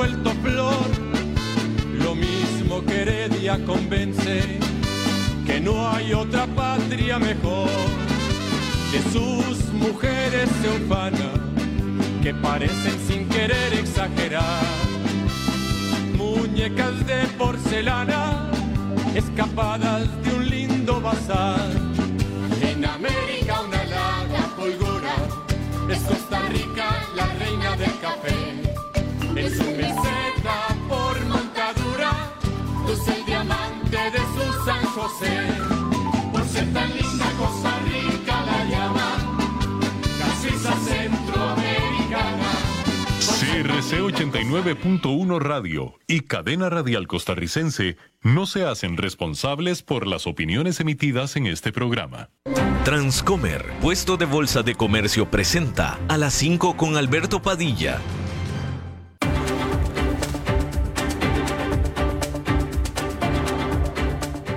vuelto flor. Lo mismo que Heredia convence que no hay otra patria mejor. Que sus mujeres se ufanan, que parecen sin querer exagerar. Muñecas de porcelana, escapadas de un lindo bazar. En América una larga fulgura, es Costa Rica la reina del café. Es un meseta por montadura, luce el diamante de su San José. Por ser tan linda Costa Rica la llama, la Suiza centroamericana. CRC 89.1 Radio y Cadena Radial Costarricense no se hacen responsables por las opiniones emitidas en este programa. Transcomer, puesto de bolsa de comercio, presenta a las 5 con Alberto Padilla.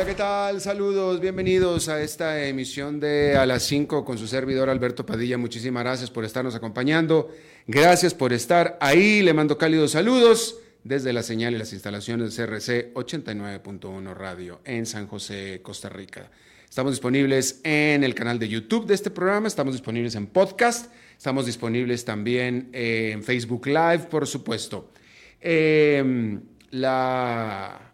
Hola, ¿qué tal? Saludos, bienvenidos a esta emisión de A las 5 con su servidor Alberto Padilla. Muchísimas gracias por estarnos acompañando. Gracias por estar ahí. Le mando cálidos saludos desde la señal y las instalaciones de CRC 89.1 Radio en San José, Costa Rica. Estamos disponibles en el canal de YouTube de este programa, estamos disponibles en podcast, estamos disponibles también en Facebook Live, por supuesto. Eh, la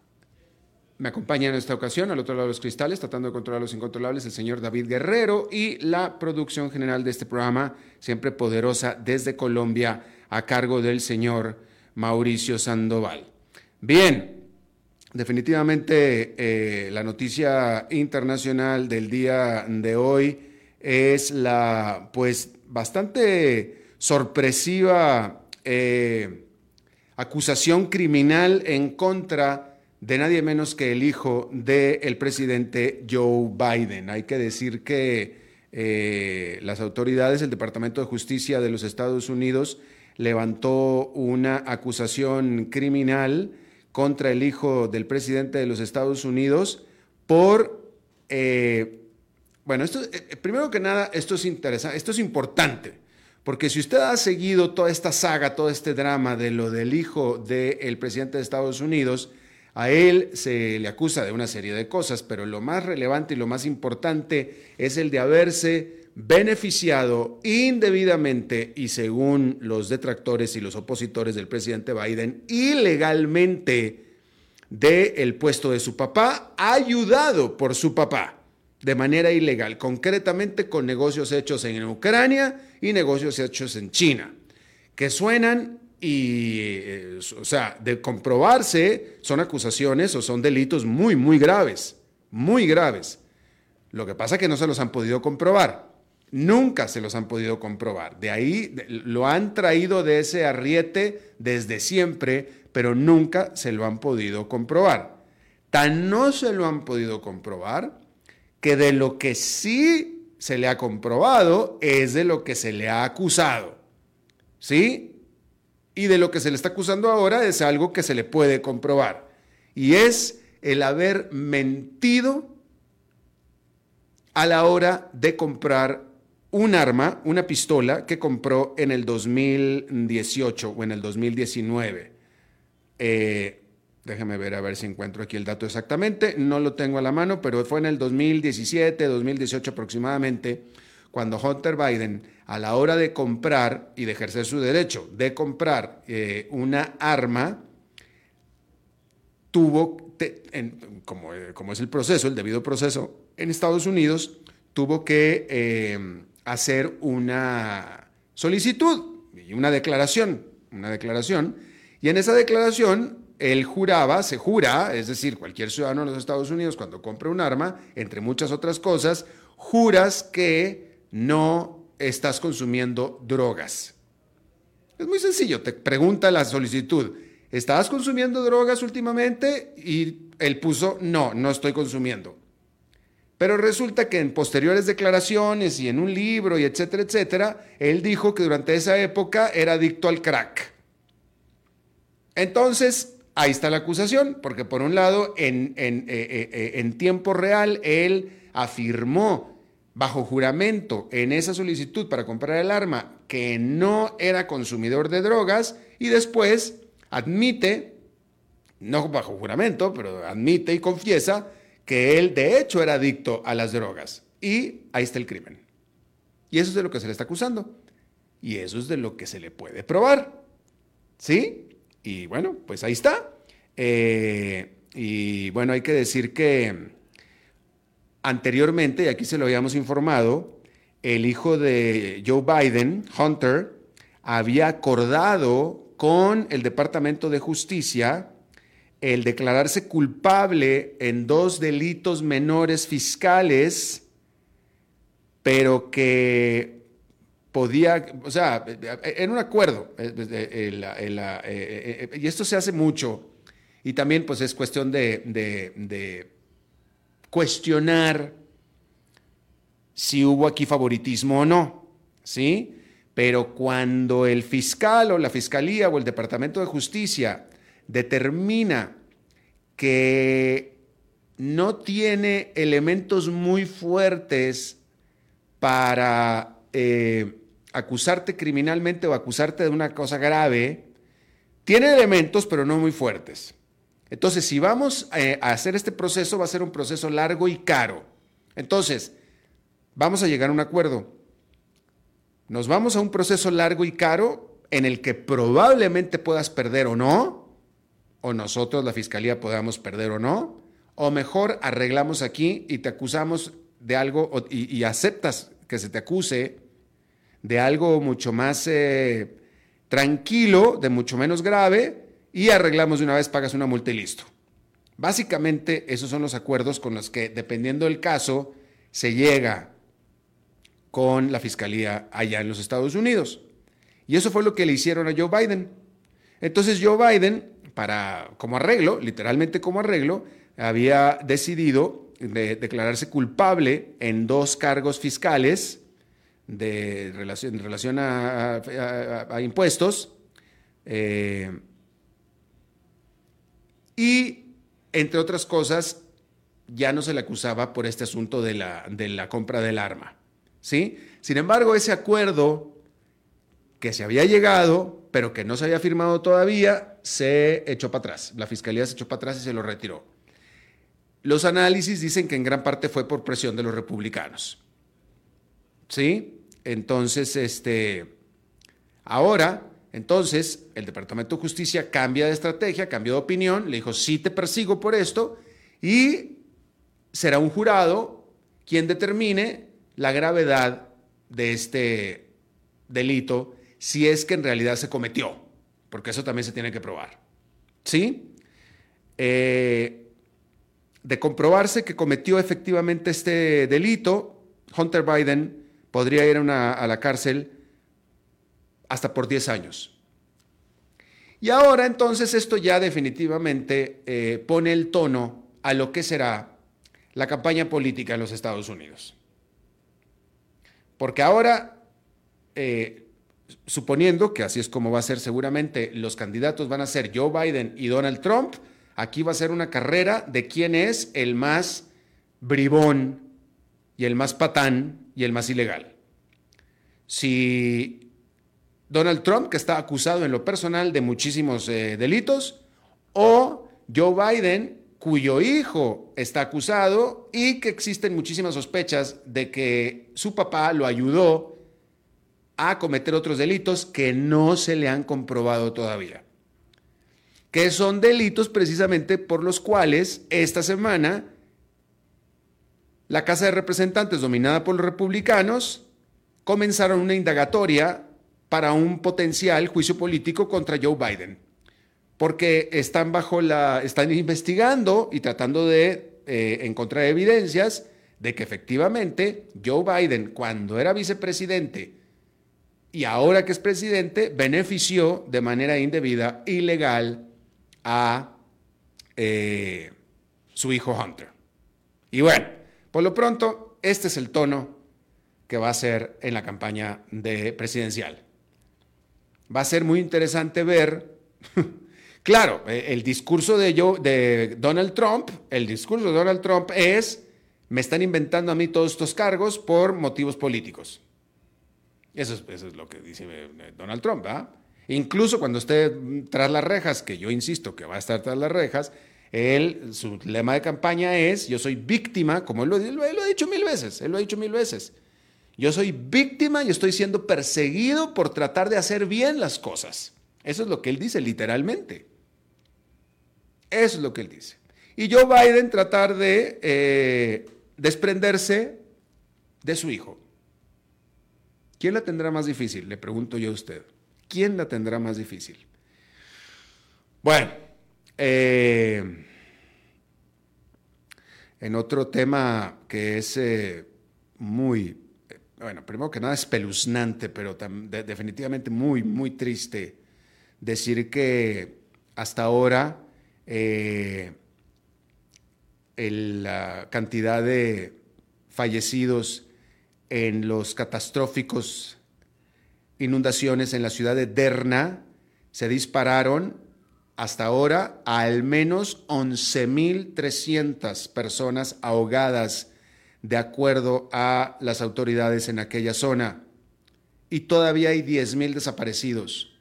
me acompaña en esta ocasión, al otro lado de los cristales, tratando de controlar los incontrolables, el señor David Guerrero y la producción general de este programa, siempre poderosa desde Colombia, a cargo del señor Mauricio Sandoval. Bien, definitivamente eh, la noticia internacional del día de hoy es la, pues, bastante sorpresiva eh, acusación criminal en contra de nadie menos que el hijo del presidente Joe Biden. Hay que decir que eh, las autoridades, el Departamento de Justicia de los Estados Unidos, levantó una acusación criminal contra el hijo del presidente de los Estados Unidos por, eh, bueno, esto, eh, primero que nada, esto es interesante, esto es importante, porque si usted ha seguido toda esta saga, todo este drama de lo del hijo del presidente de Estados Unidos, a él se le acusa de una serie de cosas, pero lo más relevante y lo más importante es el de haberse beneficiado indebidamente y según los detractores y los opositores del presidente Biden, ilegalmente del puesto de su papá, ayudado por su papá de manera ilegal, concretamente con negocios hechos en Ucrania y negocios hechos en China, que suenan y, eh, o sea, de comprobarse, son acusaciones o son delitos muy, muy graves, muy graves. Lo que pasa es que no se los han podido comprobar. Nunca se los han podido comprobar. De ahí lo han traído de ese arriete desde siempre, pero nunca se lo han podido comprobar. Tan no se lo han podido comprobar que de lo que sí se le ha comprobado es de lo que se le ha acusado. ¿Sí? Y de lo que se le está acusando ahora es algo que se le puede comprobar. Y es el haber mentido a la hora de comprar un arma, una pistola que compró en el 2018 o en el 2019. Eh, déjame ver a ver si encuentro aquí el dato exactamente. No lo tengo a la mano, pero fue en el 2017, 2018 aproximadamente cuando Hunter Biden, a la hora de comprar y de ejercer su derecho de comprar eh, una arma, tuvo, como, eh, como, es el proceso, el debido proceso en Estados Unidos, tuvo que eh, hacer una solicitud y una declaración, una declaración, y en esa declaración él juraba, se jura, es decir, cualquier ciudadano de los Estados Unidos cuando compra un arma, entre muchas otras cosas, juras que no estás consumiendo drogas. Es muy sencillo, te pregunta la solicitud, ¿estabas consumiendo drogas últimamente? Y él puso, no, no estoy consumiendo. Pero resulta que en posteriores declaraciones y en un libro y etcétera, etcétera, él dijo que durante esa época era adicto al crack. Entonces, ahí está la acusación, porque por un lado, en, en, eh, eh, en tiempo real, él afirmó bajo juramento en esa solicitud para comprar el arma que no era consumidor de drogas y después admite, no bajo juramento, pero admite y confiesa que él de hecho era adicto a las drogas. Y ahí está el crimen. Y eso es de lo que se le está acusando. Y eso es de lo que se le puede probar. ¿Sí? Y bueno, pues ahí está. Eh, y bueno, hay que decir que anteriormente, y aquí se lo habíamos informado, el hijo de Joe Biden, Hunter, había acordado con el Departamento de Justicia el declararse culpable en dos delitos menores fiscales, pero que podía, o sea, en un acuerdo, y esto se hace mucho, y también pues es cuestión de, de cuestionar si hubo aquí favoritismo o no, ¿sí? Pero cuando el fiscal o la fiscalía o el Departamento de Justicia determina que no tiene elementos muy fuertes para eh, acusarte criminalmente o acusarte de una cosa grave, tiene elementos pero no muy fuertes. Entonces, si vamos eh, a hacer este proceso, va a ser un proceso largo y caro. Entonces, vamos a llegar a un acuerdo. Nos vamos a un proceso largo y caro en el que probablemente puedas perder o no, o nosotros, la fiscalía, podamos perder o no, o mejor arreglamos aquí y te acusamos de algo y, aceptas que se te acuse de algo mucho más eh, tranquilo, de mucho menos grave, y arreglamos de una vez, pagas una multa y listo. Básicamente, esos son los acuerdos con los que, dependiendo del caso, se llega con la fiscalía allá en los Estados Unidos. Y eso fue lo que le hicieron a Joe Biden. Entonces Joe Biden para, como arreglo, literalmente como arreglo, había decidido declararse culpable en dos cargos fiscales de relación, en relación a, impuestos. Eh, y, entre otras cosas, ya no se le acusaba por este asunto de la, de la compra del arma. ¿sí? Sin embargo, ese acuerdo que se había llegado, pero que no se había firmado todavía, se echó para atrás. La fiscalía se echó para atrás y se lo retiró. Los análisis dicen que en gran parte fue por presión de los republicanos. ¿Sí? Entonces, este, ahora, entonces, el Departamento de Justicia cambia de estrategia, cambió de opinión, le dijo, sí te persigo por esto, y será un jurado quien determine la gravedad de este delito si es que en realidad se cometió, porque eso también se tiene que probar. ¿Sí? Eh, de comprobarse que cometió efectivamente este delito, Hunter Biden podría ir a, la cárcel hasta por 10 años. Y ahora entonces esto ya definitivamente eh, pone el tono a lo que será la campaña política en los Estados Unidos. Porque ahora eh, suponiendo que así es como va a ser seguramente, los candidatos van a ser Joe Biden y Donald Trump, aquí va a ser una carrera de quién es el más bribón y el más patán y el más ilegal. Si Donald Trump, que está acusado en lo personal de muchísimos eh, delitos, o Joe Biden, cuyo hijo está acusado y que existen muchísimas sospechas de que su papá lo ayudó a cometer otros delitos que no se le han comprobado todavía. Que son delitos precisamente por los cuales esta semana la Casa de Representantes, dominada por los republicanos, comenzaron una indagatoria para un potencial juicio político contra Joe Biden. Porque están bajo la. están investigando y tratando de eh, encontrar evidencias de que efectivamente Joe Biden, cuando era vicepresidente, y ahora que es presidente, benefició de manera indebida, ilegal, a eh, su hijo Hunter. Y bueno, Por lo pronto, este es el tono que va a ser en la campaña de presidencial. Va a ser muy interesante ver, claro, eh, el discurso de, de Donald Trump, el discurso de Donald Trump es, me están inventando a mí todos estos cargos por motivos políticos. Eso es, lo que dice eh, Donald Trump, ¿verdad? Incluso cuando esté tras las rejas, que yo insisto que va a estar tras las rejas, su lema de campaña es, yo soy víctima, como lo, él lo ha dicho mil veces, él lo ha dicho mil veces. Yo soy víctima y estoy siendo perseguido por tratar de hacer bien las cosas. Eso es lo que él dice literalmente. Eso es lo que él dice. Y Joe Biden tratar de eh, desprenderse de su hijo. ¿Quién la tendrá más difícil? Le pregunto yo a usted. ¿Quién la tendrá más difícil? Bueno, eh, en otro tema que es eh, muy, bueno, primero que nada espeluznante, pero definitivamente muy, muy triste decir que hasta ahora eh, la cantidad de fallecidos en los catastróficos inundaciones en la ciudad de Derna se dispararon hasta ahora a al menos 11.300 personas ahogadas de acuerdo a las autoridades en aquella zona. Y todavía hay 10.000 desaparecidos.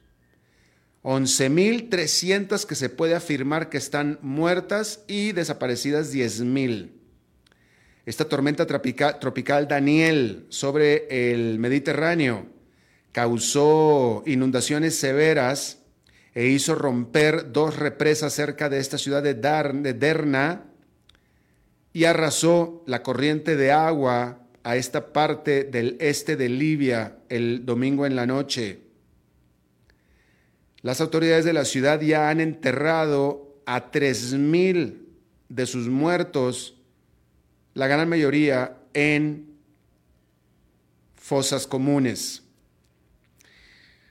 11.300 que se puede afirmar que están muertas y desaparecidas 10.000. Esta tormenta tropical, Daniel sobre el Mediterráneo causó inundaciones severas e hizo romper dos represas cerca de esta ciudad de Derna y arrasó la corriente de agua a esta parte del este de Libia el domingo en la noche. Las autoridades de la ciudad ya han enterrado a 3.000 de sus muertos, la gran mayoría en fosas comunes.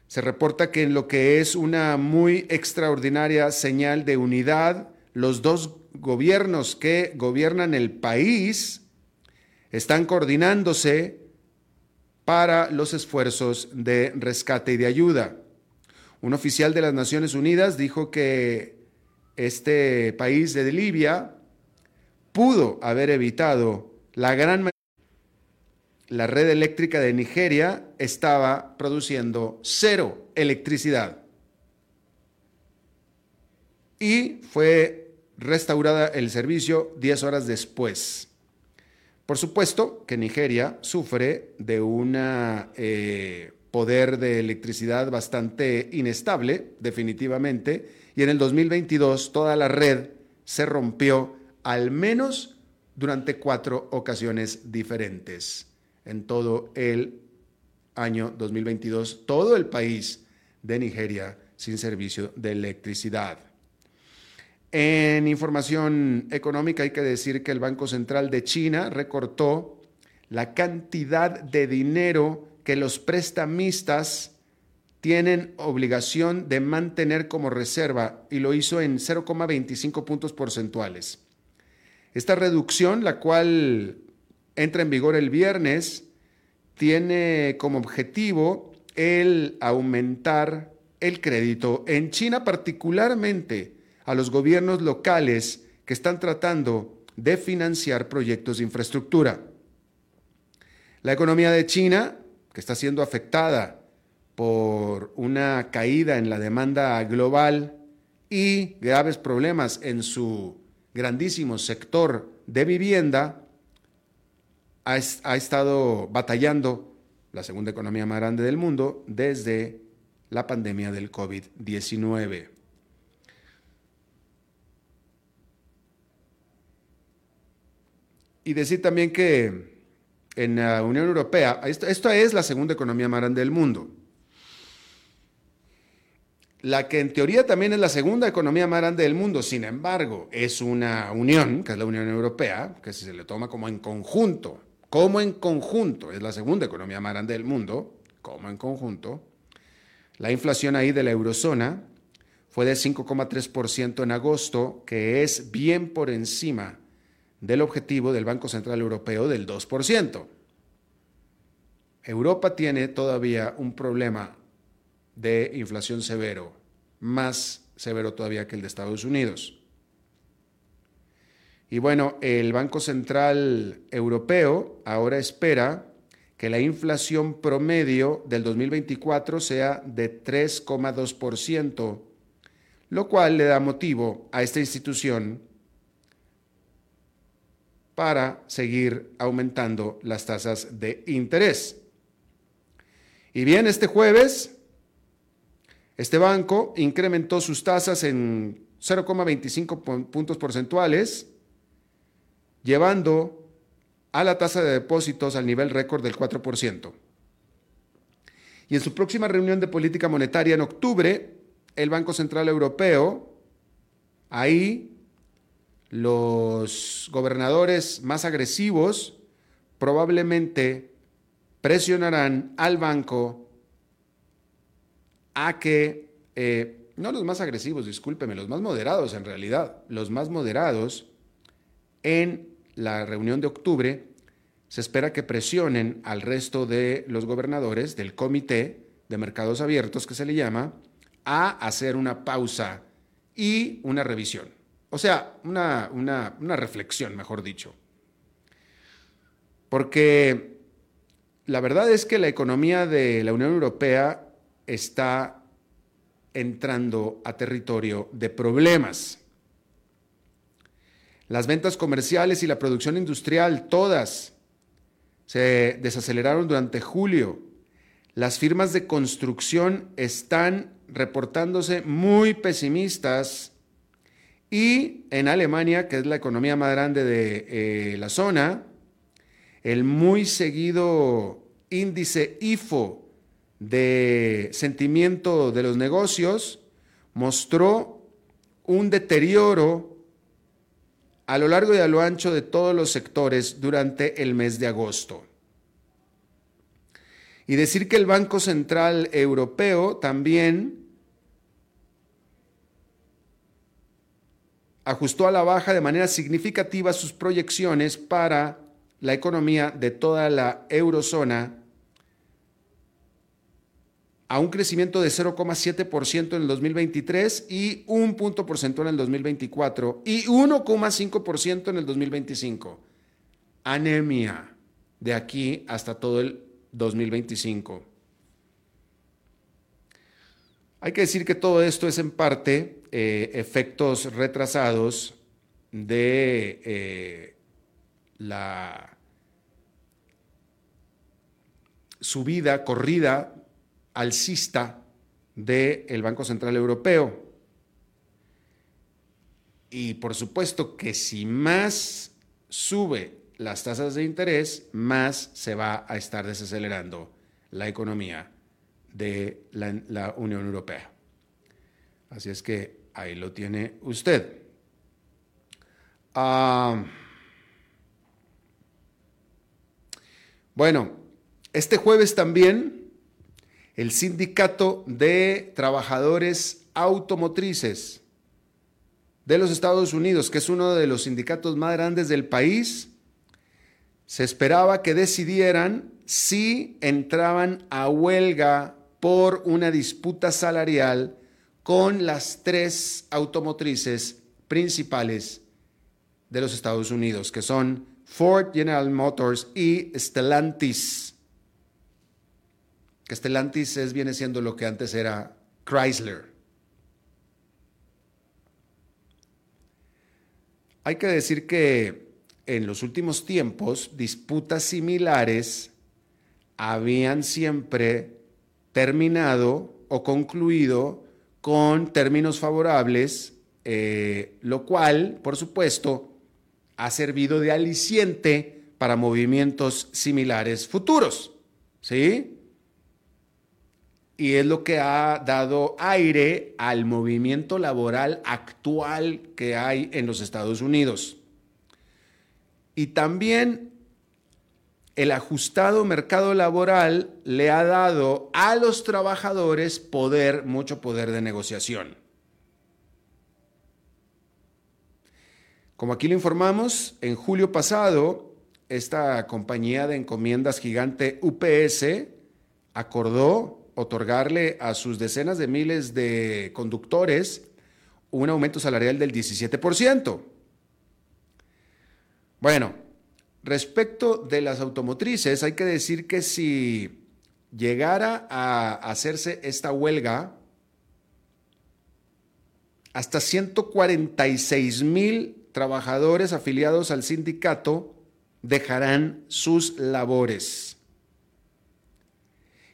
Se reporta que en lo que es una muy extraordinaria señal de unidad, los dos gobiernos que gobiernan el país están coordinándose para los esfuerzos de rescate y de ayuda. Un oficial de las Naciones Unidas dijo que este país de Libia pudo haber evitado la gran la red eléctrica de Nigeria estaba produciendo cero electricidad. Y fue restaurada el servicio 10 horas después. Por supuesto que Nigeria sufre de un eh, poder de electricidad bastante inestable, definitivamente, y en el 2022 toda la red se rompió al menos durante cuatro ocasiones diferentes. En todo el año 2022, todo el país de Nigeria sin servicio de electricidad. En información económica hay que decir que el Banco Central de China recortó la cantidad de dinero que los prestamistas tienen obligación de mantener como reserva y lo hizo en 0,25 puntos porcentuales. Esta reducción, la cual entra en vigor el viernes, tiene como objetivo el aumentar el crédito en China particularmente a los gobiernos locales que están tratando de financiar proyectos de infraestructura. La economía de China, que está siendo afectada por una caída en la demanda global y graves problemas en su grandísimo sector de vivienda, ha, estado batallando la segunda economía más grande del mundo desde la pandemia del COVID-19. Y decir también que en la Unión Europea, esto, es la segunda economía más grande del mundo. La que en teoría también es la segunda economía más grande del mundo, sin embargo, es una unión, que es la Unión Europea, que si se le toma como en conjunto, como en conjunto, es la segunda economía más grande del mundo, como en conjunto, la inflación ahí de la eurozona fue de 5,3% en agosto, que es bien por encima del objetivo del Banco Central Europeo del 2%. Europa tiene todavía un problema de inflación severo, más severo todavía que el de Estados Unidos. Y bueno, el Banco Central Europeo ahora espera que la inflación promedio del 2024 sea de 3,2%, lo cual le da motivo a esta institución para seguir aumentando las tasas de interés. Y bien, este jueves, este banco incrementó sus tasas en 0,25 puntos porcentuales, llevando a la tasa de depósitos al nivel récord del 4%. Y en su próxima reunión de política monetaria en octubre, el Banco Central Europeo, ahí los gobernadores más agresivos probablemente presionarán al banco a que, eh, no los más agresivos, discúlpeme, los más moderados en realidad, los más moderados en la reunión de octubre, se espera que presionen al resto de los gobernadores del comité de mercados abiertos, que se le llama, a hacer una pausa y una revisión. O sea, una, una, reflexión, mejor dicho. Porque la verdad es que la economía de la Unión Europea está entrando a territorio de problemas. Las ventas comerciales y la producción industrial, todas, se desaceleraron durante julio. Las firmas de construcción están reportándose muy pesimistas y en Alemania, que es la economía más grande de eh, la zona, el muy seguido índice IFO de sentimiento de los negocios mostró un deterioro a lo largo y a lo ancho de todos los sectores durante el mes de agosto. Y decir que el Banco Central Europeo también ajustó a la baja de manera significativa sus proyecciones para la economía de toda la eurozona a un crecimiento de 0,7% en el 2023 y un punto porcentual en el 2024 y 1,5% en el 2025. Anemia de aquí hasta todo el 2025. Hay que decir que todo esto es en parte eh, efectos retrasados de eh, la subida, corrida alcista del Banco Central Europeo. Y por supuesto que si más sube las tasas de interés, más se va a estar desacelerando la economía de la, Unión Europea. Así es que ahí lo tiene usted. Ah, Bueno, este jueves también el Sindicato de Trabajadores Automotrices de los Estados Unidos, que es uno de los sindicatos más grandes del país, se esperaba que decidieran si entraban a huelga por una disputa salarial con las tres automotrices principales de los Estados Unidos, que son Ford, General Motors y Stellantis. Que Stellantis es, viene siendo lo que antes era Chrysler. Hay que decir que en los últimos tiempos disputas similares habían siempre terminado o concluido con términos favorables, eh, lo cual, por supuesto, ha servido de aliciente para movimientos similares futuros. ¿Sí? Y es lo que ha dado aire al movimiento laboral actual que hay en los Estados Unidos. Y también el ajustado mercado laboral le ha dado a los trabajadores poder, mucho poder de negociación. Como aquí lo informamos, en julio pasado, esta compañía de encomiendas gigante UPS acordó otorgarle a sus decenas de miles de conductores un aumento salarial del 17%. Bueno, respecto de las automotrices, hay que decir que si llegara a hacerse esta huelga, hasta 146 mil trabajadores afiliados al sindicato dejarán sus labores.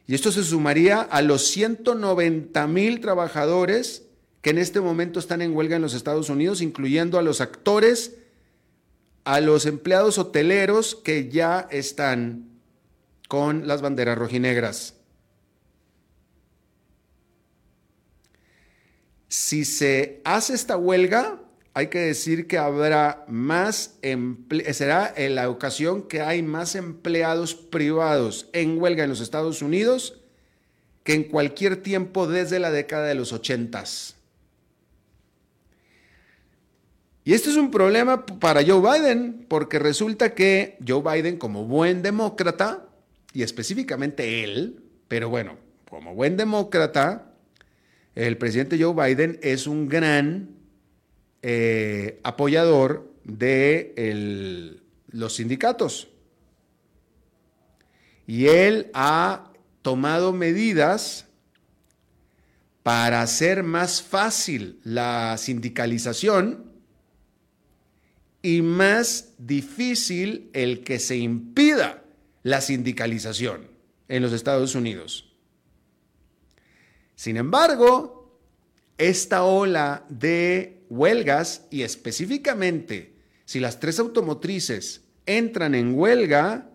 Y esto se sumaría a los 190 mil trabajadores que en este momento están en huelga en los Estados Unidos, incluyendo a los actores, a los empleados hoteleros que ya están con las banderas rojinegras. Si se hace esta huelga, hay que decir que habrá más, será en la ocasión que hay más empleados privados en huelga en los Estados Unidos que en cualquier tiempo desde la década de los ochentas. Y este es un problema para Joe Biden, porque resulta que Joe Biden, como buen demócrata, y específicamente él, pero bueno, como buen demócrata, el presidente Joe Biden es un gran eh, apoyador de los sindicatos. Y él ha tomado medidas para hacer más fácil la sindicalización y más difícil el que se impida la sindicalización en los Estados Unidos. Sin embargo, esta ola de huelgas y específicamente si las tres automotrices entran en huelga,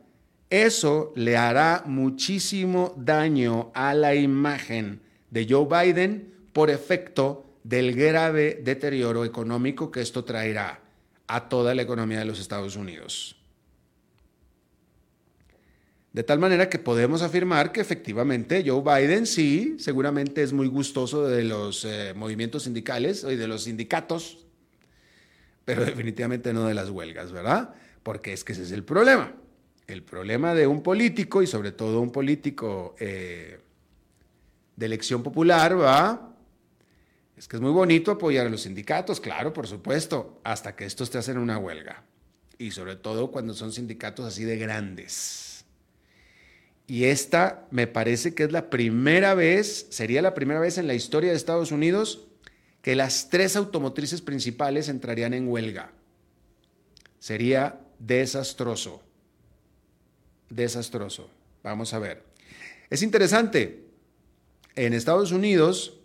eso le hará muchísimo daño a la imagen de Joe Biden por efecto del grave deterioro económico que esto traerá a toda la economía de los Estados Unidos. De tal manera que podemos afirmar que efectivamente Joe Biden sí, seguramente es muy gustoso de los eh, movimientos sindicales y de los sindicatos, pero definitivamente no de las huelgas, ¿verdad? Porque es que ese es el problema. El problema de un político y sobre todo un político eh, de elección popular, ¿va? Es que es muy bonito apoyar a los sindicatos, claro, por supuesto, hasta que estos te hacen una huelga. Y sobre todo cuando son sindicatos así de grandes. Y esta me parece que es la primera vez, sería la primera vez en la historia de Estados Unidos que las tres automotrices principales entrarían en huelga. Sería desastroso. Desastroso. Vamos a ver. Es interesante. En Estados Unidos,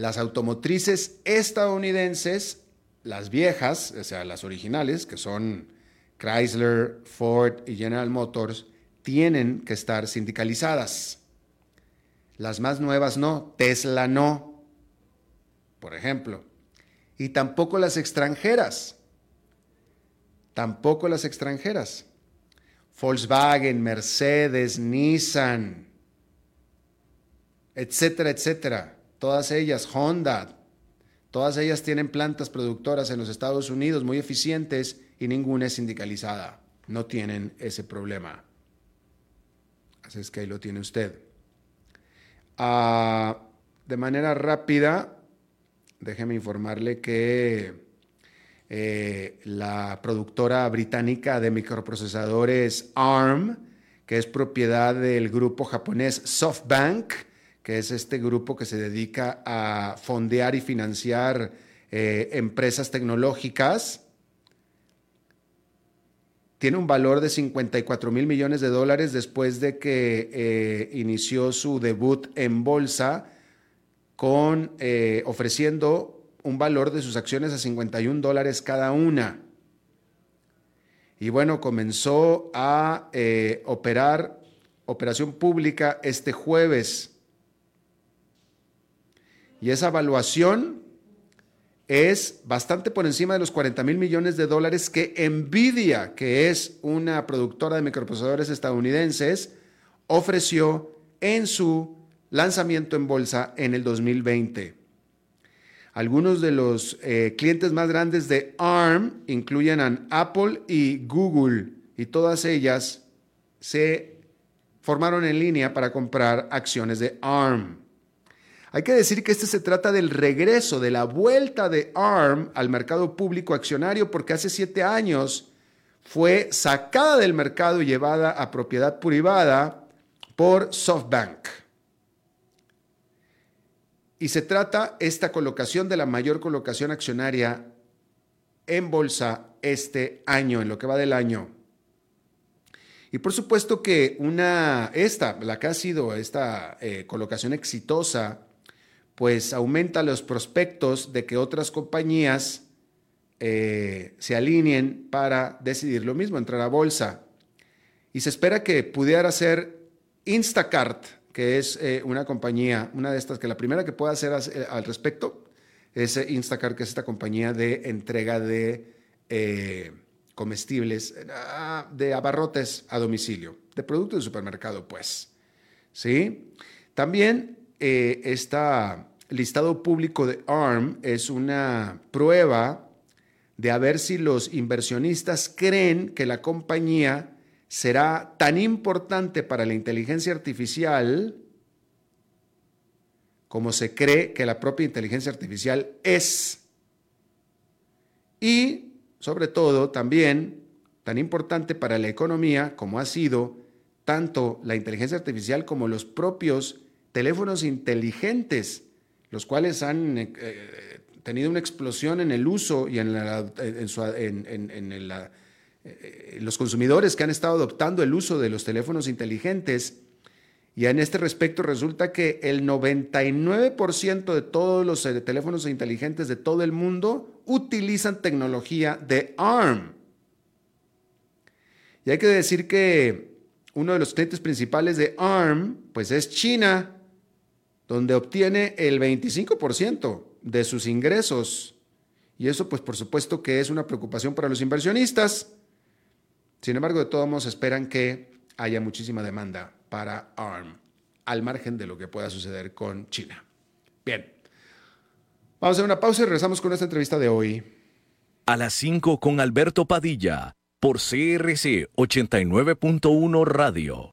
las automotrices estadounidenses, las viejas, o sea, las originales, que son Chrysler, Ford y General Motors, tienen que estar sindicalizadas. Las más nuevas no, Tesla no, por ejemplo. Y tampoco las extranjeras. Tampoco las extranjeras. Volkswagen, Mercedes, Nissan, etcétera, etcétera. Todas ellas, Honda, todas ellas tienen plantas productoras en los Estados Unidos muy eficientes y ninguna es sindicalizada. No tienen ese problema. Así es que ahí lo tiene usted. Ah, de manera rápida, déjeme informarle que eh, la productora británica de microprocesadores ARM, que es propiedad del grupo japonés SoftBank, que es este grupo que se dedica a fondear y financiar eh, empresas tecnológicas, tiene un valor de 54 mil millones de dólares después de que eh, inició su debut en bolsa con eh, ofreciendo un valor de sus acciones a 51 dólares cada una. Y bueno, comenzó a operar operación pública este jueves. Y esa evaluación es bastante por encima de los 40 mil millones de dólares que Nvidia, que es una productora de microprocesadores estadounidenses, ofreció en su lanzamiento en bolsa en el 2020. Algunos de los eh, clientes más grandes de ARM incluyen a Apple y Google y todas ellas se formaron en línea para comprar acciones de ARM. Hay que decir que este se trata del regreso, de la vuelta de ARM al mercado público accionario porque hace siete años fue sacada del mercado y llevada a propiedad privada por SoftBank. Y se trata esta colocación de la mayor colocación accionaria en bolsa este año, en lo que va del año. Y por supuesto que una, esta, la que ha sido esta eh, colocación exitosa, pues aumenta los prospectos de que otras compañías eh, se alineen para decidir lo mismo, entrar a bolsa. Y se espera que pudiera ser Instacart, que es eh, una compañía, una de estas, que la primera que pueda hacer eh, al respecto es Instacart, que es esta compañía de entrega de comestibles, ah, de abarrotes a domicilio, de productos de supermercado, pues. ¿Sí? También este listado público de ARM es una prueba de a ver si los inversionistas creen que la compañía será tan importante para la inteligencia artificial como se cree que la propia inteligencia artificial es. Y, sobre todo, también tan importante para la economía como ha sido tanto la inteligencia artificial como los propios teléfonos inteligentes, los cuales han eh, tenido una explosión en el uso y en, eh, los consumidores que han estado adoptando el uso de los teléfonos inteligentes. Y en este respecto resulta que el 99% de todos los eh, teléfonos inteligentes de todo el mundo utilizan tecnología de ARM. Y hay que decir que uno de los clientes principales de ARM pues es China, donde obtiene el 25% de sus ingresos. Y eso pues por supuesto que es una preocupación para los inversionistas. Sin embargo, de todos modos esperan que haya muchísima demanda para ARM, al margen de lo que pueda suceder con China. Bien, vamos a una pausa y regresamos con esta entrevista de hoy. A las 5 con Alberto Padilla, por CRC 89.1 Radio.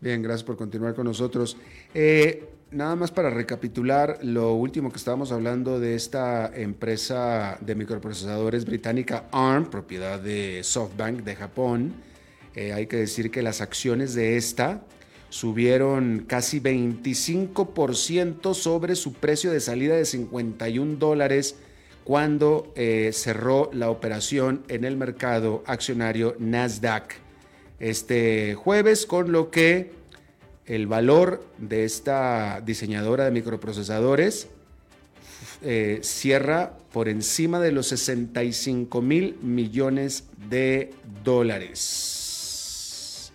Bien, gracias por continuar con nosotros. Eh, nada más para recapitular lo último que estábamos hablando de esta empresa de microprocesadores británica ARM, propiedad de SoftBank de Japón. Eh, hay que decir que las acciones de esta subieron casi 25% sobre su precio de salida de 51 dólares cuando eh, cerró la operación en el mercado accionario Nasdaq este jueves, con lo que el valor de esta diseñadora de microprocesadores eh, cierra por encima de los 65 mil millones de dólares.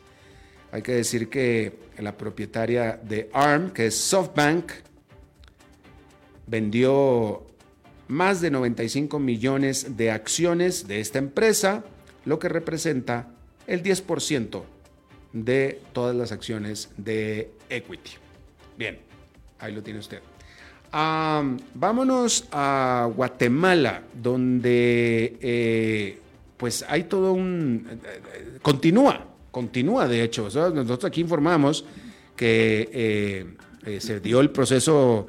Hay que decir que la propietaria de ARM, que es SoftBank, vendió más de 95 millones de acciones de esta empresa, lo que representa el 10% de todas las acciones de Equity. Bien, ahí lo tiene usted. vámonos a Guatemala, donde eh, pues hay todo un... continúa, continúa de hecho. Nosotros aquí informamos que eh, eh, se dio el proceso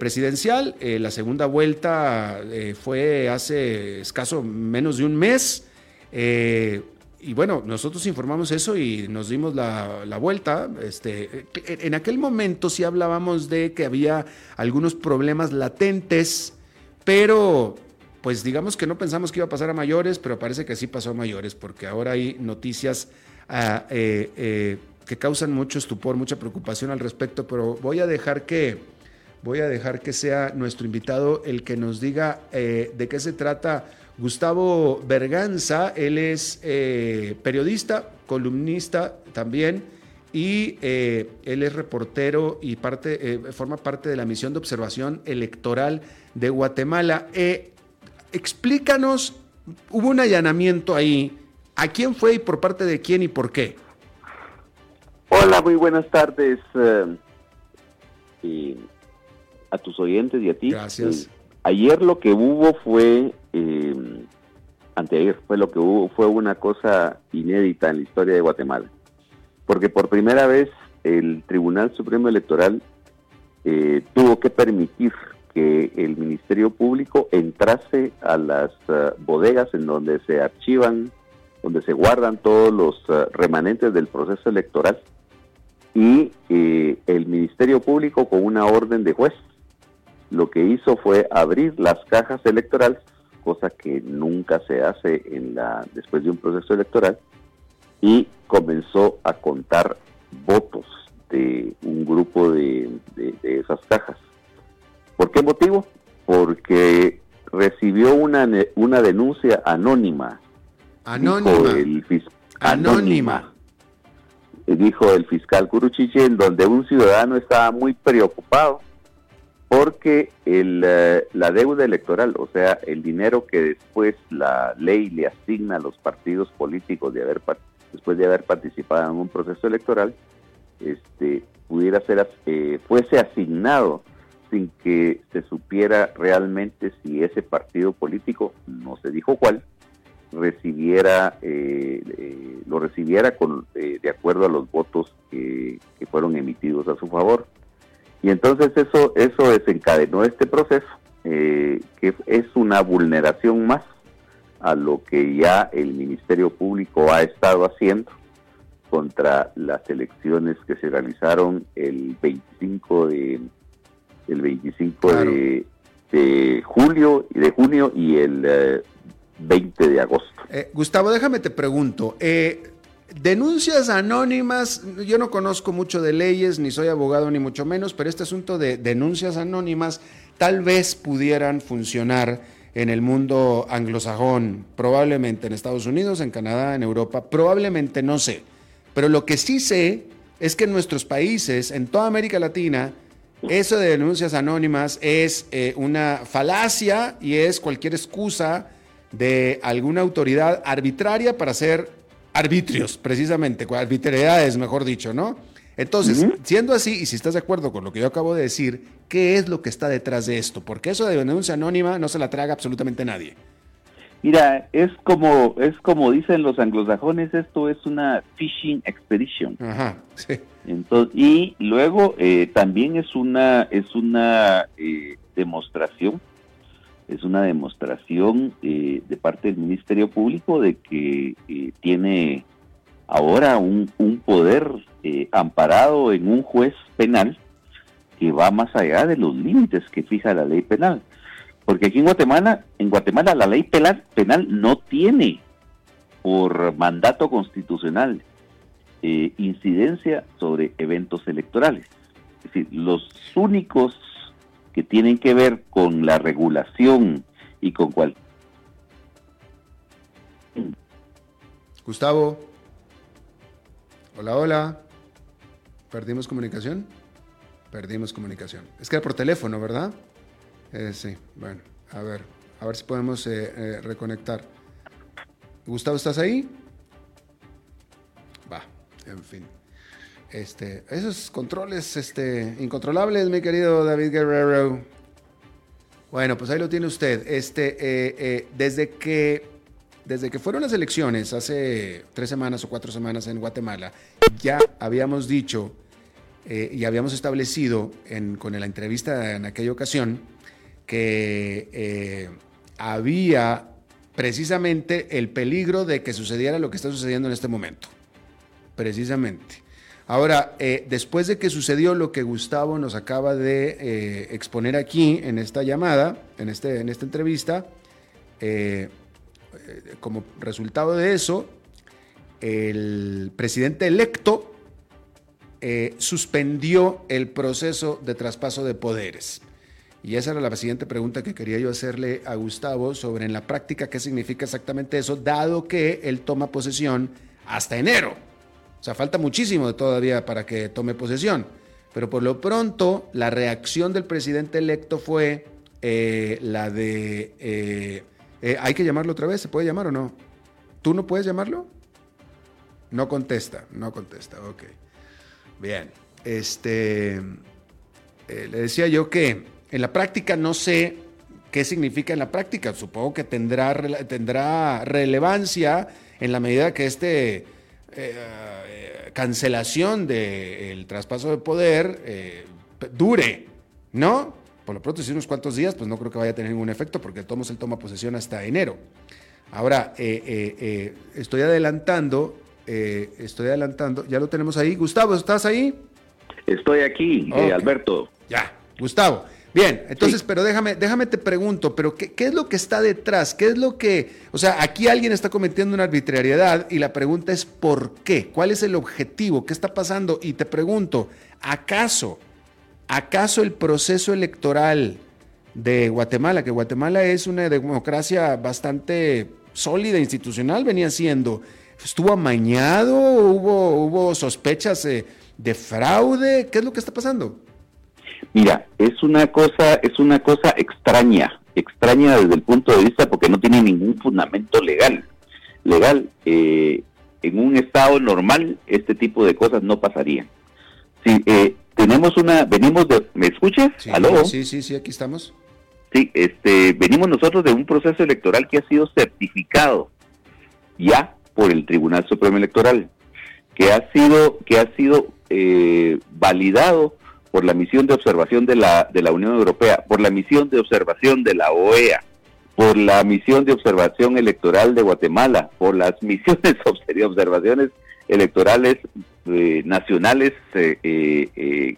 presidencial, la segunda vuelta fue hace escaso menos de un mes y bueno, nosotros informamos eso y nos dimos la, vuelta. Este, en aquel momento sí hablábamos de que había algunos problemas latentes, pero pues digamos que no pensamos que iba a pasar a mayores, pero parece que sí pasó a mayores, porque ahora hay noticias ah, eh, eh, que causan mucho estupor, mucha preocupación al respecto, pero voy a dejar que, voy a dejar que sea nuestro invitado el que nos diga eh, de qué se trata Gustavo Berganza, él es eh, periodista, columnista también, y eh, él es reportero y parte, eh, forma parte de la misión de observación electoral de Guatemala. explícanos, hubo un allanamiento ahí, ¿a quién fue y por parte de quién y por qué? Hola, muy buenas tardes a tus oyentes y a ti. Gracias. Ayer lo que hubo fue eh, anteayer fue lo que hubo, fue una cosa inédita en la historia de Guatemala, porque por primera vez el Tribunal Supremo Electoral eh, tuvo que permitir que el Ministerio Público entrase a las uh, bodegas en donde se archivan, donde se guardan todos los uh, remanentes del proceso electoral y eh, el Ministerio Público con una orden de juez lo que hizo fue abrir las cajas electorales cosa que nunca se hace en la, después de un proceso electoral, y comenzó a contar votos de un grupo de, esas cajas. ¿Por qué motivo? Porque recibió una, una denuncia anónima. Anónima. el anónima. Dijo el fiscal Curuchiche, en donde un ciudadano estaba muy preocupado porque el, eh, la deuda electoral, o sea, el dinero que después la ley le asigna a los partidos políticos de haber después de haber participado en un proceso electoral, este, pudiera ser eh, fuese asignado sin que se supiera realmente si ese partido político, no se dijo cuál, recibiera eh, lo recibiera con, de acuerdo a los votos que fueron emitidos a su favor. Y entonces eso, eso desencadenó este proceso, eh, que es una vulneración más a lo que ya el Ministerio Público ha estado haciendo contra las elecciones que se realizaron el 25 de el 25 de, julio y de junio y el 20 eh, de agosto. Eh, Gustavo, déjame te pregunto, eh, Denuncias anónimas, yo no conozco mucho de leyes, ni soy abogado, ni mucho menos, pero este asunto de denuncias anónimas tal vez pudieran funcionar en el mundo anglosajón, probablemente en Estados Unidos, en Canadá, en Europa, probablemente no sé. Pero lo que sí sé es que en nuestros países, en toda América Latina, eso de denuncias anónimas es eh, una falacia y es cualquier excusa de alguna autoridad arbitraria para hacer arbitrios, precisamente, arbitrariedades, mejor dicho, ¿no? Entonces, siendo así, y si estás de acuerdo con lo que yo acabo de decir, ¿qué es lo que está detrás de esto? Porque eso de denuncia anónima no se la traga absolutamente nadie. Mira, es como es como dicen los anglosajones, esto es una fishing expedition. Ajá, sí. Entonces, y luego eh, también es una es una eh, demostración es una demostración eh, de parte del Ministerio Público de que eh, tiene ahora un, poder eh, amparado en un juez penal que va más allá de los límites que fija la ley penal. Porque aquí en Guatemala, en Guatemala la ley penal, penal no tiene por mandato constitucional incidencia sobre eventos electorales. Es decir, los únicos que tienen que ver con la regulación y con cual. Gustavo. Hola, hola. ¿Perdimos comunicación? Perdimos comunicación. Es que era por teléfono, ¿verdad? Eh, sí, bueno, a ver, a ver si podemos eh, eh, reconectar. Gustavo, ¿estás ahí? Va, en fin. Este, esos controles este, incontrolables, mi querido David Guerrero. Bueno, pues ahí lo tiene usted. Este, desde que desde que fueron las elecciones hace tres semanas o cuatro semanas en Guatemala, ya habíamos dicho y habíamos establecido con la entrevista en aquella ocasión que eh, había precisamente el peligro de que sucediera lo que está sucediendo en este momento. Precisamente. Ahora, eh, después de que sucedió lo que Gustavo nos acaba de eh, exponer aquí en esta llamada, en, este, en esta entrevista, como resultado de eso, el presidente electo suspendió el proceso de traspaso de poderes. Y esa era la siguiente pregunta que quería yo hacerle a Gustavo sobre en la práctica qué significa exactamente eso, dado que él toma posesión hasta enero. O sea, falta muchísimo todavía para que tome posesión. Pero por lo pronto, la reacción del presidente electo fue eh, la de... Eh, eh, ¿Hay que llamarlo otra vez? ¿Se puede llamar o no? ¿Tú no puedes llamarlo? No contesta, no contesta, ok. Bien, este... le decía yo que en la práctica no sé qué significa en la práctica. Supongo que tendrá, tendrá relevancia en la medida que este eh, cancelación del traspaso de poder eh, dure, ¿no? Por lo pronto, si unos cuantos días, pues no creo que vaya a tener ningún efecto porque Tomás él toma posesión hasta enero. Ahora, eh, estoy adelantando, estoy adelantando, ya lo tenemos ahí. Gustavo, ¿estás ahí? Estoy aquí, Alberto. Ya, Gustavo. Bien, entonces, pero déjame, déjame te pregunto, pero qué, es lo que está detrás? ¿Qué es lo que, o sea, aquí alguien está cometiendo una arbitrariedad y la pregunta es ¿por qué? ¿Cuál es el objetivo? ¿Qué está pasando? Y te pregunto, ¿acaso, acaso el proceso electoral de Guatemala, que Guatemala es una democracia bastante sólida, institucional, venía siendo, estuvo amañado, hubo, hubo sospechas de fraude? ¿Qué es lo que está pasando? Mira, es una cosa, es una cosa extraña, extraña desde el punto de vista porque no tiene ningún fundamento legal. Legal, eh, en un estado normal este tipo de cosas no pasarían. Si eh, tenemos una, venimos de, ¿me escuchas? Sí, ¿Aló? Sí, sí, sí, aquí estamos. Sí, este, venimos nosotros de un proceso electoral que ha sido certificado ya por el Tribunal Supremo Electoral, que ha sido, que ha sido eh, validado por la misión de observación de la, de la Unión Europea, por la misión de observación de la OEA, por la misión de observación electoral de Guatemala, por las misiones de observaciones electorales eh, nacionales eh, eh,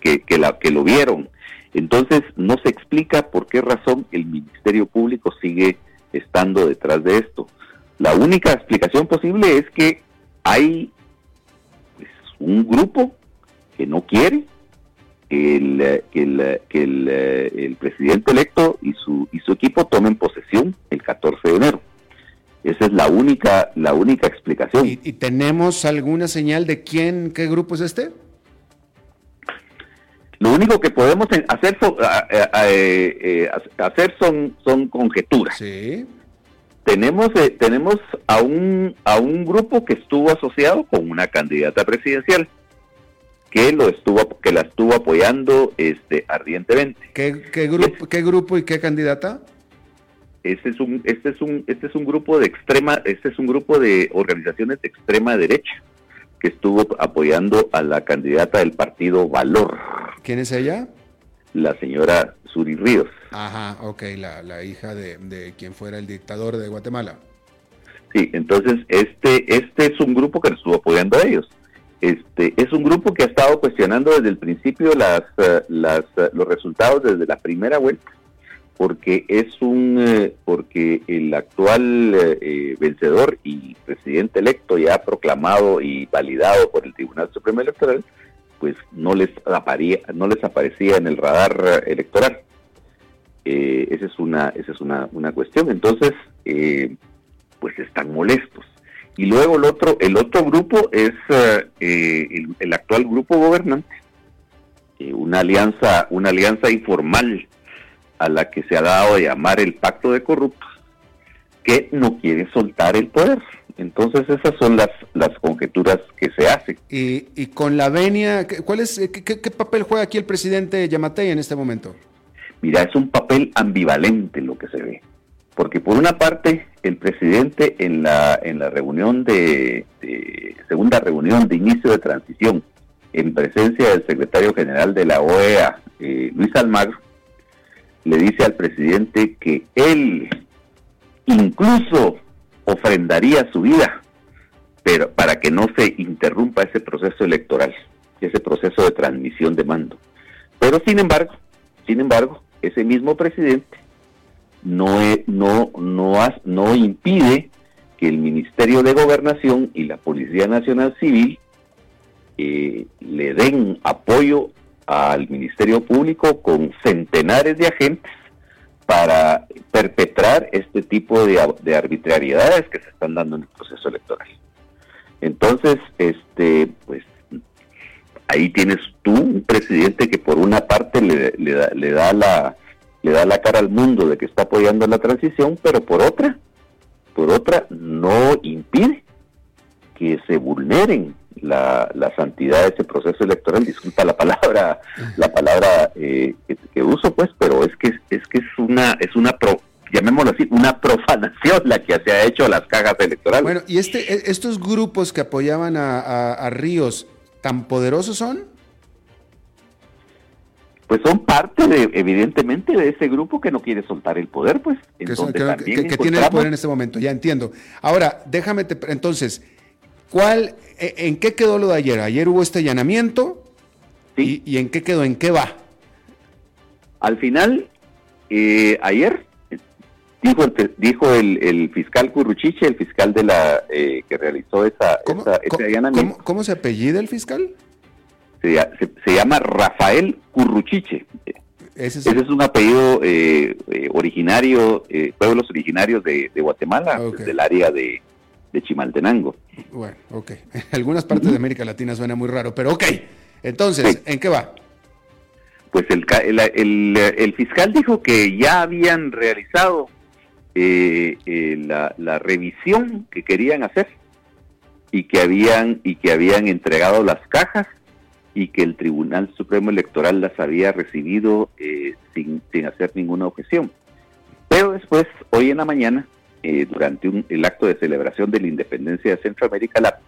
que, que, lo vieron. Entonces, no se explica por qué razón el Ministerio Público sigue estando detrás de esto. La única explicación posible es que hay pues, un grupo que no quiere, el, que, el, que el, presidente electo y su, y su equipo tomen posesión el 14 de enero. Esa es la única, la única explicación. ¿Y, tenemos alguna señal de quién, qué grupo es este? Lo único que podemos hacer son, eh, eh, hacer son, son conjeturas. Sí. Tenemos, eh, tenemos a, un, a un grupo que estuvo asociado con una candidata presidencial que lo estuvo que la estuvo apoyando este ardientemente. ¿Qué, grupo qué grupo y qué candidata? Este es un este es un este es un grupo de extrema este es un grupo de organizaciones de extrema derecha que estuvo apoyando a la candidata del partido Valor. ¿Quién es ella? La señora Suri Ríos. Ajá, ok, la, la hija de, de quien fuera el dictador de Guatemala. Sí, entonces este este es un grupo que estuvo apoyando a ellos. Este, es un grupo que ha estado cuestionando desde el principio las, eh, eh, los resultados desde la primera vuelta, porque es un eh, porque el actual vencedor y presidente electo ya proclamado y validado por el Tribunal Supremo Electoral, pues no les aparecía, no les aparecía en el radar electoral. esa es una esa es una, una cuestión. Entonces, pues están molestos y luego el otro, el otro grupo es eh, eh, el, actual grupo gobernante, eh, una alianza, una alianza informal a la que se ha dado a llamar el pacto de corruptos, que no quiere soltar el poder. Entonces esas son las, las conjeturas que se hacen. Y, y con la venia, ¿cuál es, qué, qué, papel juega aquí el presidente Yamatei en este momento? Mira, es un papel ambivalente lo que se ve. Porque por una parte, el presidente en la, en la reunión de, segunda reunión de inicio de transición, en presencia del secretario general de la OEA, eh, Luis Almagro, le dice al presidente que él incluso ofrendaría su vida pero para que no se interrumpa ese proceso electoral, ese proceso de transmisión de mando. Pero sin embargo, sin embargo, ese mismo presidente no, no, no, no impide que el Ministerio de Gobernación y la Policía Nacional Civil eh, le den apoyo al Ministerio Público con centenares de agentes para perpetrar este tipo de, arbitrariedades que se están dando en el proceso electoral. Entonces, este, pues ahí tienes tú un presidente que por una parte le, da, le, da la le da la cara al mundo de que está apoyando la transición, pero por otra, por otra no impide que se vulneren la, santidad de ese proceso electoral, disculpa la palabra, la palabra eh, que, uso, pues, pero es que es que es una es una pro, llamémoslo así, una profanación la que se ha hecho a las cajas electorales. Bueno, y este e, estos grupos que apoyaban a, Ríos, ¿tan poderosos son? Pues son parte de, evidentemente, de ese grupo que no quiere soltar el poder, pues. Que, que, tiene el poder en este momento, ya entiendo. Ahora, déjame, entonces, ¿Cuál, e, ¿En qué quedó lo de ayer? Ayer hubo este allanamiento. Y, en qué quedó? ¿En qué va? Al final, eh, ayer dijo, dijo el, fiscal Curruchiche, el fiscal de la eh, que realizó esa, ese allanamiento. ¿cómo, se apellida el fiscal? Se, llama Rafael Curruchiche. Ese es, un apellido eh, originario, pueblos originarios de, Guatemala, del área de, de Chimaltenango. Bueno, ok. En algunas partes de América Latina suena muy raro, pero ok. Entonces, ¿en qué va? Pues el, el, fiscal dijo que ya habían realizado eh, eh, la, la, revisión que querían hacer y que habían y que habían entregado las cajas y que el Tribunal Supremo Electoral las había recibido eh, sin, sin hacer ninguna objeción. Pero después, hoy en la mañana, eh, durante el acto de celebración de la independencia de Centroamérica, la,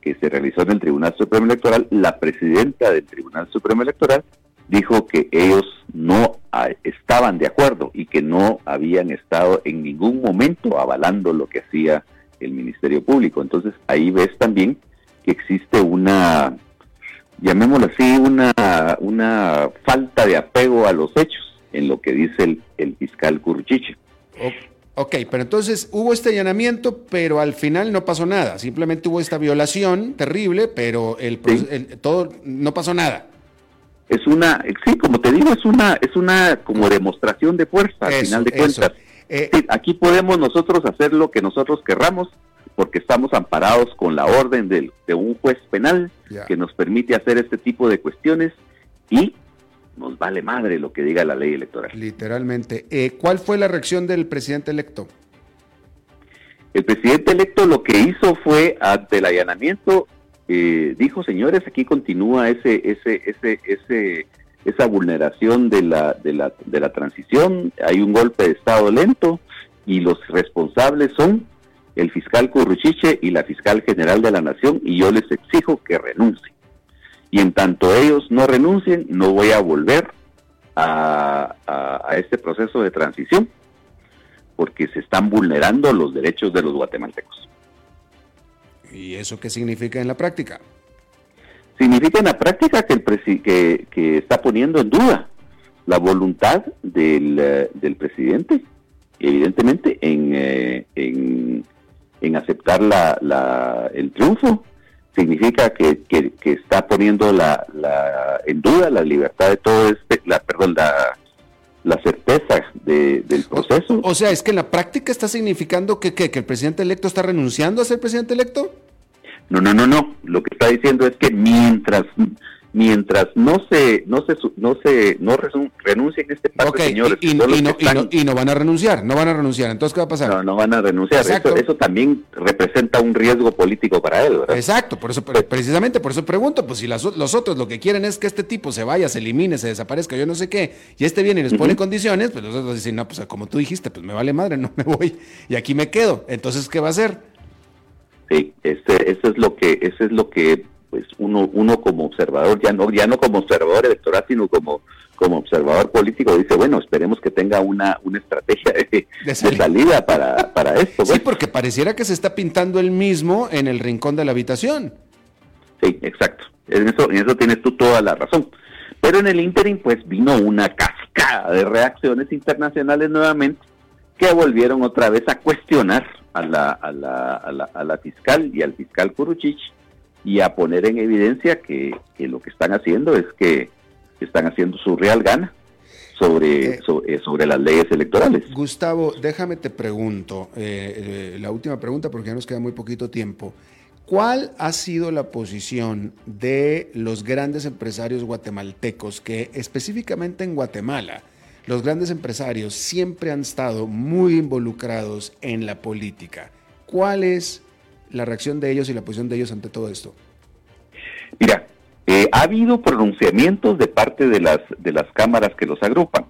que se realizó en el Tribunal Supremo Electoral, la presidenta del Tribunal Supremo Electoral dijo que ellos no ah, estaban de acuerdo y que no habían estado en ningún momento avalando lo que hacía el Ministerio Público. Entonces ahí ves también que existe una, llamémoslo así, una, una falta de apego a los hechos en lo que dice el, fiscal Curchiche. Ok, pero entonces hubo este allanamiento, pero al final no pasó nada. Simplemente hubo esta violación terrible, pero el, todo no pasó nada. Es una, sí, como te digo, es una, es una como demostración de fuerza al final de cuentas. Eh, aquí podemos nosotros hacer lo que nosotros querramos, porque estamos amparados con la orden de un juez penal que nos permite hacer este tipo de cuestiones y nos vale madre lo que diga la ley electoral. Literalmente. Eh, ¿Cuál fue la reacción del presidente electo? El presidente electo lo que hizo fue, ante el allanamiento, eh, dijo, señores, aquí continúa ese, ese, ese, ese, esa vulneración de la, de, la, de la transición, hay un golpe de Estado lento y los responsables son el fiscal Curruchiche y la fiscal general de la Nación y yo les exijo que renuncien y en tanto ellos no renuncien, no voy a volver a, este proceso de transición, porque se están vulnerando los derechos de los guatemaltecos. ¿Y eso qué significa en la práctica? Significa en la práctica que, el que, está poniendo en duda la voluntad del, eh, del presidente, evidentemente, en, eh, en, aceptar la, la, el triunfo significa que, que, está poniendo la, la, en duda la libertad de todo este, la, perdón, la, la certeza de, del proceso. O, sea, es que en la práctica está significando que, que, el presidente electo está renunciando a ser presidente electo. No, no, no, no. Lo que está diciendo es que mientras mientras no se no se no se no renuncien este okay, señores y, no, y, no, van a renunciar no van a renunciar entonces qué va a pasar no no van a renunciar eso, eso, también representa un riesgo político para él ¿verdad? exacto por eso precisamente por eso pregunto pues si los otros lo que quieren es que este tipo se vaya se elimine se desaparezca yo no sé qué y este viene y les pone condiciones pues los otros dicen no pues como tú dijiste pues me vale madre no me voy y aquí me quedo entonces qué va a hacer sí este eso es lo que eso es lo que pues uno uno como observador ya no ya no como observador electoral sino como como observador político dice bueno esperemos que tenga una una estrategia de, salida para para esto sí porque pareciera que se está pintando el mismo en el rincón de la habitación. Sí exacto. En eso en eso tienes tú toda la razón. Pero en el ínterin pues vino una cascada de reacciones internacionales nuevamente que volvieron otra vez a cuestionar a la, a la, a la, a la fiscal y al fiscal Kuruchich y a poner en evidencia que, lo que están haciendo es que están haciendo su real gana sobre, eh, eh, sobre, las leyes electorales. Gustavo, déjame te pregunto, eh, la última pregunta porque ya nos queda muy poquito tiempo. ¿Cuál ha sido la posición de los grandes empresarios guatemaltecos que específicamente en Guatemala, los grandes empresarios siempre han estado muy involucrados en la política? ¿Cuál es la reacción de ellos y la posición de ellos ante todo esto? Mira, eh, ha habido pronunciamientos de parte de las, de las cámaras que los agrupan.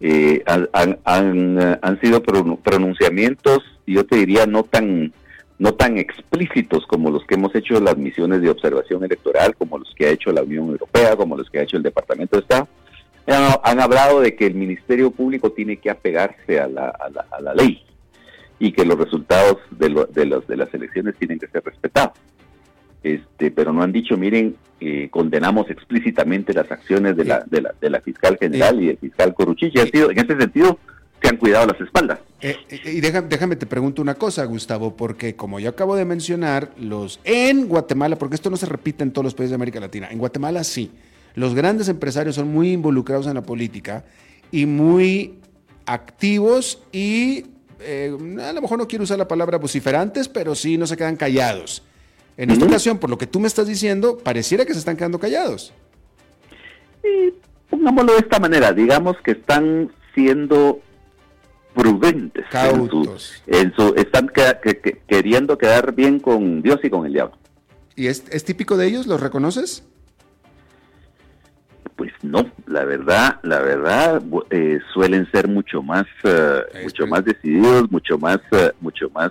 Eh, han, han, sido pronunciamientos, yo te diría, no tan, no tan explícitos como los que hemos hecho las misiones de observación electoral, como los que ha hecho la Unión Europea, como los que ha hecho el Departamento de Estado. Han, hablado de que el Ministerio Público tiene que apegarse a la, a la ley y que los resultados de, de, los, de las elecciones tienen que ser respetados. Este, pero no han dicho, miren, eh, condenamos explícitamente las acciones de, la, de, la, de la fiscal general y el fiscal Coruchich. sido, en ese sentido, se han cuidado las espaldas. Eh, eh, y déjame, déjame, te pregunto una cosa, Gustavo, porque como yo acabo de mencionar, los en Guatemala, porque esto no se repite en todos los países de América Latina, en Guatemala sí, los grandes empresarios son muy involucrados en la política y muy activos y eh, a lo mejor no quiero usar la palabra vociferantes, pero sí no se quedan callados. En esta ocasión, por lo que tú me estás diciendo, pareciera que se están quedando callados. pongámoslo de esta manera, digamos que están siendo prudentes. Cautos. En su, están queriendo quedar bien con Dios y con el diablo. ¿Y es, es típico de ellos? ¿Los reconoces? Pues no, la verdad, la verdad eh, suelen ser mucho más, eh, mucho más decididos, mucho más, eh, mucho más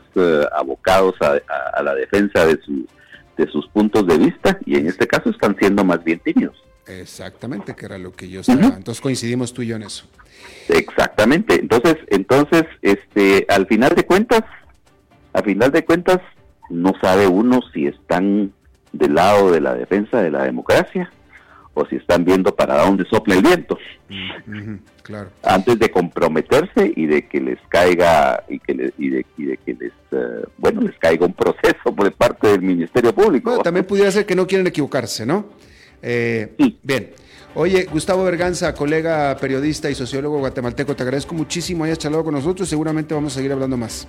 abocados a, la defensa de, su, de sus puntos de vista y en este caso están siendo más bien tímidos. Exactamente, que era lo que yo estaba. Entonces coincidimos tú y yo en eso. Exactamente. Entonces, entonces, este, al final de cuentas, al final de cuentas, no sabe uno si están del lado de la defensa de la democracia o si están viendo para dónde sopla el viento. claro. Antes de comprometerse y de que les caiga y que y de, que les eh, bueno les caiga un proceso por parte del Ministerio Público. también pudiera ser que no quieren equivocarse, ¿no? Eh, Bien. Oye, Gustavo Berganza, colega periodista y sociólogo guatemalteco, te agradezco muchísimo hayas charlado con nosotros. Seguramente vamos a seguir hablando más.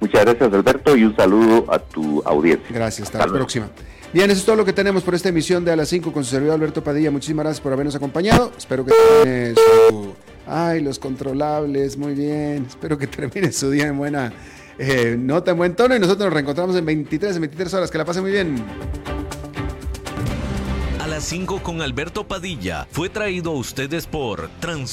Muchas gracias, Alberto, y un saludo a tu audiencia. Gracias, hasta, la próxima. Bien, eso es todo lo que tenemos por esta emisión de A las 5 con su servidor Alberto Padilla. Muchísimas gracias por habernos acompañado. Espero que termine su... Ay, los controlables, muy bien. Espero que termine su día en buena eh, nota, en buen tono. Y nosotros nos reencontramos en 23, en 23 horas. Que la pasen muy bien. A las 5 con Alberto Padilla fue traído a ustedes por Trans